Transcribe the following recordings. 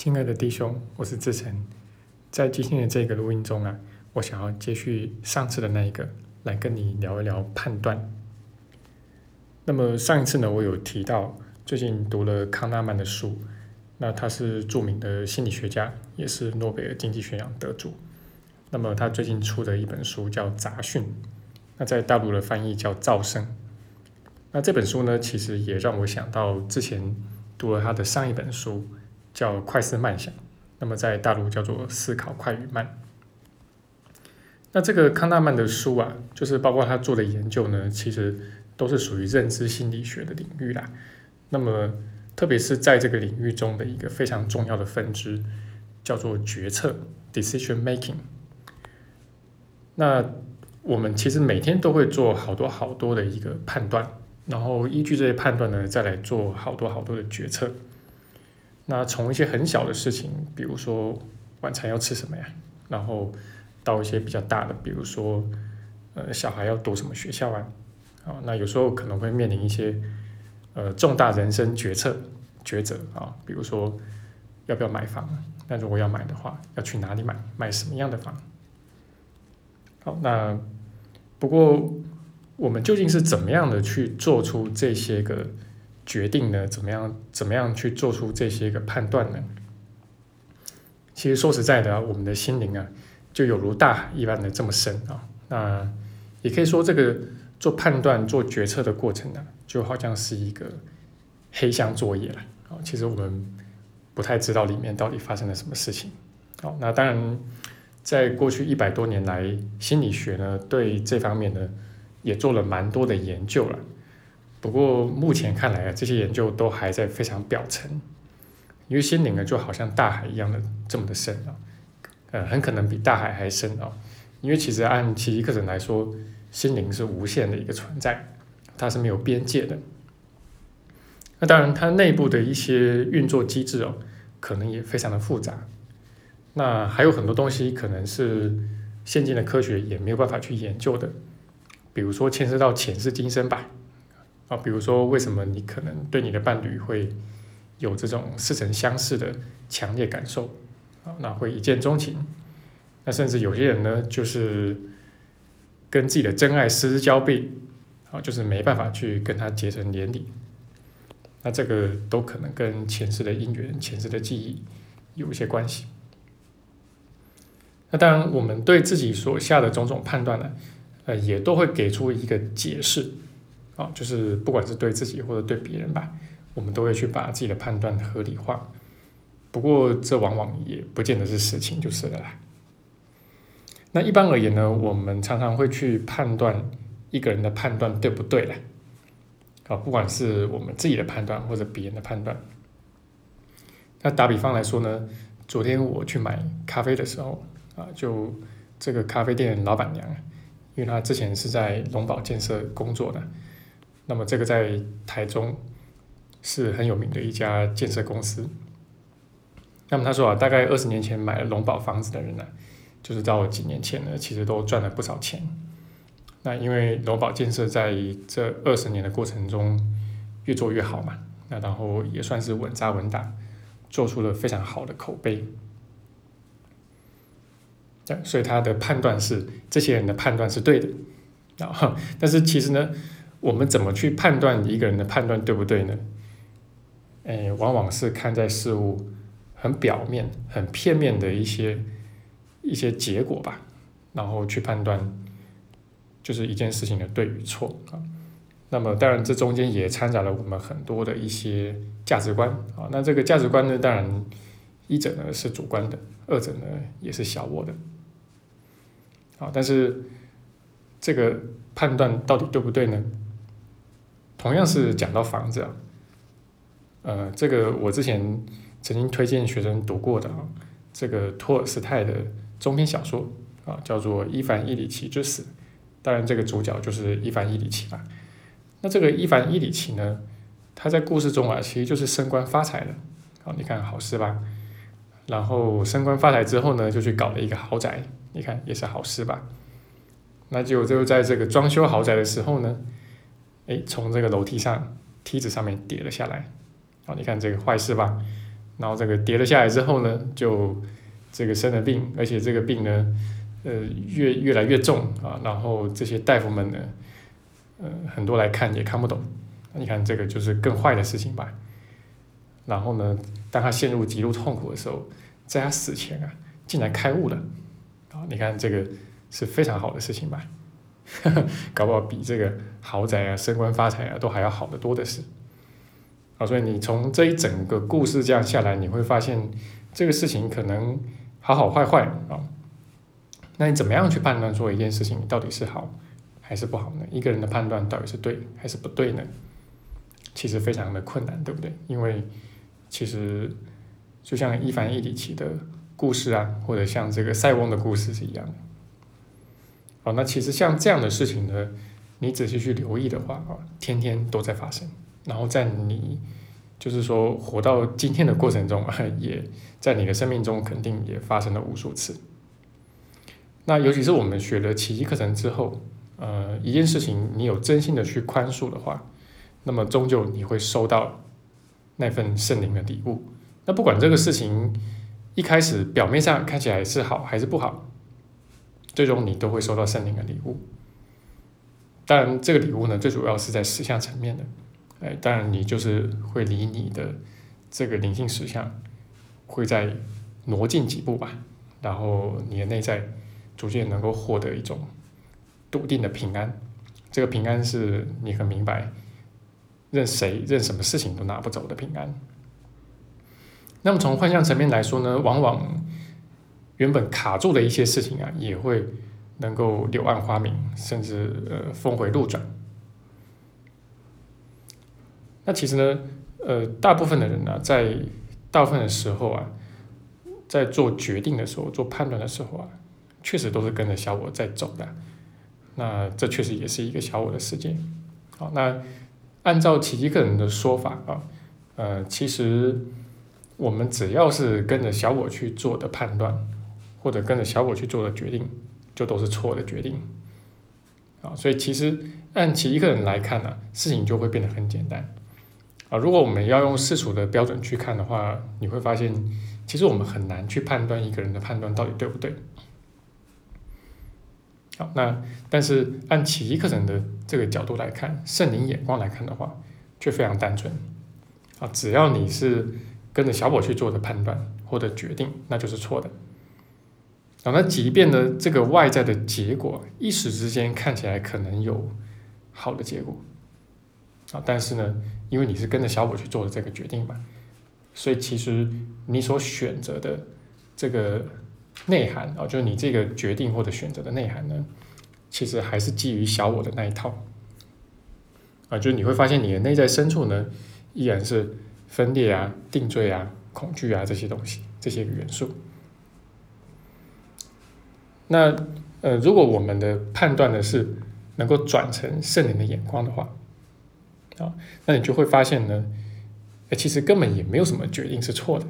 亲爱的弟兄，我是志成，在今天的这个录音中啊，我想要接续上次的那一个，来跟你聊一聊判断。那么上一次呢，我有提到最近读了康纳曼的书，那他是著名的心理学家，也是诺贝尔经济学奖得主。那么他最近出的一本书叫《杂讯》，那在大陆的翻译叫《噪声》。那这本书呢，其实也让我想到之前读了他的上一本书。叫快思慢想，那么在大陆叫做思考快与慢。那这个康纳曼的书啊，就是包括他做的研究呢，其实都是属于认知心理学的领域啦。那么特别是在这个领域中的一个非常重要的分支，叫做决策 （decision making）。那我们其实每天都会做好多好多的一个判断，然后依据这些判断呢，再来做好多好多的决策。那从一些很小的事情，比如说晚餐要吃什么呀，然后到一些比较大的，比如说呃小孩要读什么学校啊，啊，那有时候可能会面临一些呃重大人生决策抉择啊，比如说要不要买房，那如果要买的话，要去哪里买，买什么样的房？好，那不过我们究竟是怎么样的去做出这些个？决定呢？怎么样？怎么样去做出这些个判断呢？其实说实在的，我们的心灵啊，就有如大海一般的这么深啊。那也可以说，这个做判断、做决策的过程呢，就好像是一个黑箱作业了啊。其实我们不太知道里面到底发生了什么事情。好，那当然，在过去一百多年来，心理学呢，对这方面呢，也做了蛮多的研究了。不过目前看来啊，这些研究都还在非常表层，因为心灵呢就好像大海一样的这么的深啊，呃，很可能比大海还深啊。因为其实按奇迹课程来说，心灵是无限的一个存在，它是没有边界的。那当然，它内部的一些运作机制哦，可能也非常的复杂。那还有很多东西可能是现今的科学也没有办法去研究的，比如说牵涉到前世今生吧。啊，比如说，为什么你可能对你的伴侣会有这种似曾相识的强烈感受啊？那会一见钟情，那甚至有些人呢，就是跟自己的真爱失之交臂啊，就是没办法去跟他结成连理。那这个都可能跟前世的因缘、前世的记忆有一些关系。那当然，我们对自己所下的种种判断呢，呃，也都会给出一个解释。啊，就是不管是对自己或者对别人吧，我们都会去把自己的判断合理化。不过这往往也不见得是实情，就是了啦。那一般而言呢，我们常常会去判断一个人的判断对不对了。啊，不管是我们自己的判断或者别人的判断。那打比方来说呢，昨天我去买咖啡的时候，啊，就这个咖啡店老板娘，因为她之前是在龙宝建设工作的。那么这个在台中是很有名的一家建设公司。那么他说啊，大概二十年前买了龙宝房子的人呢，就是到几年前呢，其实都赚了不少钱。那因为龙宝建设在这二十年的过程中越做越好嘛，那然后也算是稳扎稳打，做出了非常好的口碑。对，所以他的判断是这些人的判断是对的然后，但是其实呢。我们怎么去判断一个人的判断对不对呢？哎，往往是看在事物很表面、很片面的一些一些结果吧，然后去判断就是一件事情的对与错啊。那么当然，这中间也掺杂了我们很多的一些价值观啊。那这个价值观呢，当然一者呢是主观的，二者呢也是小我的。啊，但是这个判断到底对不对呢？同样是讲到房子啊，呃，这个我之前曾经推荐学生读过的啊，这个托尔斯泰的中篇小说啊，叫做《伊凡伊里奇之死》，当然这个主角就是伊凡伊里奇啦。那这个伊凡伊里奇呢，他在故事中啊，其实就是升官发财了，好，你看好事吧？然后升官发财之后呢，就去搞了一个豪宅，你看也是好事吧？那就就在这个装修豪宅的时候呢。哎，从这个楼梯上梯子上面跌了下来，啊，你看这个坏事吧？然后这个跌了下来之后呢，就这个生了病，而且这个病呢，呃，越越来越重啊，然后这些大夫们呢，呃，很多来看也看不懂，你看这个就是更坏的事情吧。然后呢，当他陷入极度痛苦的时候，在他死前啊，竟然开悟了，啊，你看这个是非常好的事情吧？搞不好比这个豪宅啊、升官发财啊都还要好得多的事。啊，所以你从这一整个故事这样下来，你会发现这个事情可能好好坏坏啊。那你怎么样去判断说一件事情到底是好还是不好呢？一个人的判断到底是对还是不对呢？其实非常的困难，对不对？因为其实就像伊凡·伊里奇的故事啊，或者像这个塞翁的故事是一样的。那其实像这样的事情呢，你仔细去留意的话啊，天天都在发生。然后在你就是说活到今天的过程中啊，也在你的生命中肯定也发生了无数次。那尤其是我们学了奇迹课程之后，呃，一件事情你有真心的去宽恕的话，那么终究你会收到那份圣灵的礼物。那不管这个事情一开始表面上看起来是好还是不好，最终你都会收到圣灵的礼物。当然，这个礼物呢，最主要是在实相层面的。哎，当然你就是会离你的这个灵性实相会再挪近几步吧，然后你的内在逐渐能够获得一种笃定的平安。这个平安是你很明白，任谁任什么事情都拿不走的平安。那么从幻象层面来说呢，往往原本卡住的一些事情啊，也会能够柳暗花明，甚至呃峰回路转。那其实呢，呃，大部分的人呢，在大部分的时候啊，在做决定的时候、做判断的时候啊，确实都是跟着小我在走的。那这确实也是一个小我的世界。好，那按照奇迹个人的说法啊，呃，其实我们只要是跟着小我去做的判断，或者跟着小我去做的决定，就都是错的决定。啊，所以其实按其一个人来看呢，事情就会变得很简单。啊，如果我们要用世俗的标准去看的话，你会发现，其实我们很难去判断一个人的判断到底对不对。好，那但是按其一个人的这个角度来看，圣灵眼光来看的话，却非常单纯。啊，只要你是跟着小我去做的判断或者决定，那就是错的。啊，那即便呢，这个外在的结果一时之间看起来可能有好的结果。啊，但是呢，因为你是跟着小我去做的这个决定嘛，所以其实你所选择的这个内涵啊，就是你这个决定或者选择的内涵呢，其实还是基于小我的那一套。啊，就是你会发现你的内在深处呢，依然是分裂啊、定罪啊、恐惧啊这些东西，这些元素。那呃，如果我们的判断的是能够转成圣灵的眼光的话。啊，那你就会发现呢，哎，其实根本也没有什么决定是错的。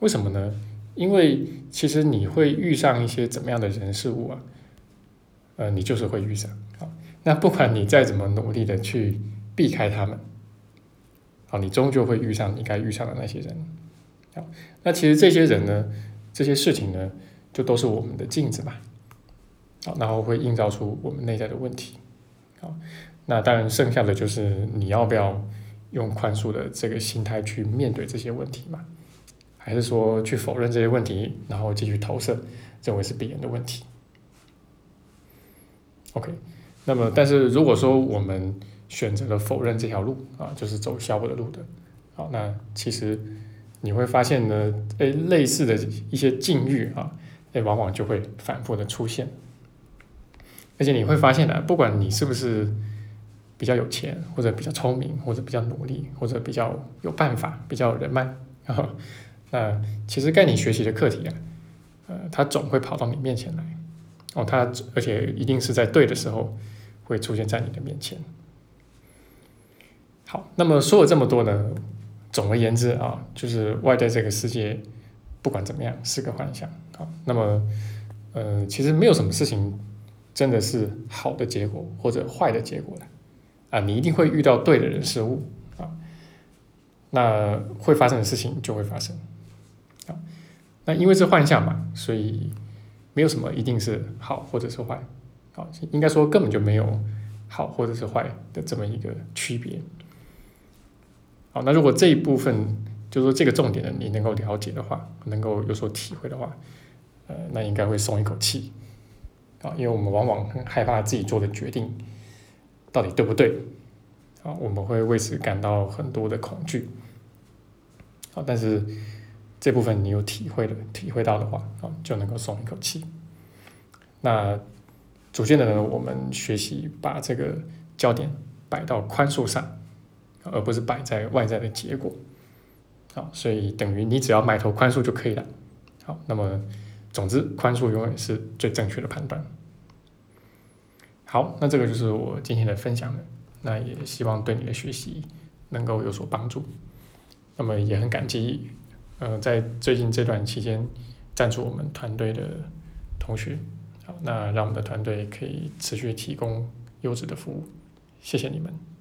为什么呢？因为其实你会遇上一些怎么样的人事物啊，呃，你就是会遇上。啊，那不管你再怎么努力的去避开他们，好，你终究会遇上你该遇上的那些人。好，那其实这些人呢，这些事情呢，就都是我们的镜子嘛。好，然后会映照出我们内在的问题。好。那当然，剩下的就是你要不要用宽恕的这个心态去面对这些问题嘛？还是说去否认这些问题，然后继续投射，认为是别人的问题？OK，那么但是如果说我们选择了否认这条路啊，就是走小我的路的，好，那其实你会发现呢，诶，类似的一些境遇啊，诶，往往就会反复的出现，而且你会发现呢，不管你是不是。比较有钱，或者比较聪明，或者比较努力，或者比较有办法，比较有人脉，那其实该你学习的课题啊，呃，它总会跑到你面前来，哦，它而且一定是在对的时候会出现在你的面前。好，那么说了这么多呢，总而言之啊，就是外在这个世界不管怎么样是个幻想啊，那么呃，其实没有什么事情真的是好的结果或者坏的结果的。啊，你一定会遇到对的人事物啊。那会发生的事情就会发生。啊，那因为是幻象嘛，所以没有什么一定是好或者是坏。好，应该说根本就没有好或者是坏的这么一个区别。好，那如果这一部分就是说这个重点的你能够了解的话，能够有所体会的话，呃，那应该会松一口气。啊，因为我们往往很害怕自己做的决定到底对不对，啊，我们会为此感到很多的恐惧，啊，但是这部分你有体会的、体会到的话，啊，就能够松一口气。那逐渐的呢，我们学习把这个焦点摆到宽恕上，而不是摆在外在的结果，好，所以等于你只要埋头宽恕就可以了，好，那么。总之，宽恕永远是最正确的判断。好，那这个就是我今天的分享了。那也希望对你的学习能够有所帮助。那么也很感激，呃，在最近这段期间赞助我们团队的同学。好，那让我们的团队可以持续提供优质的服务。谢谢你们。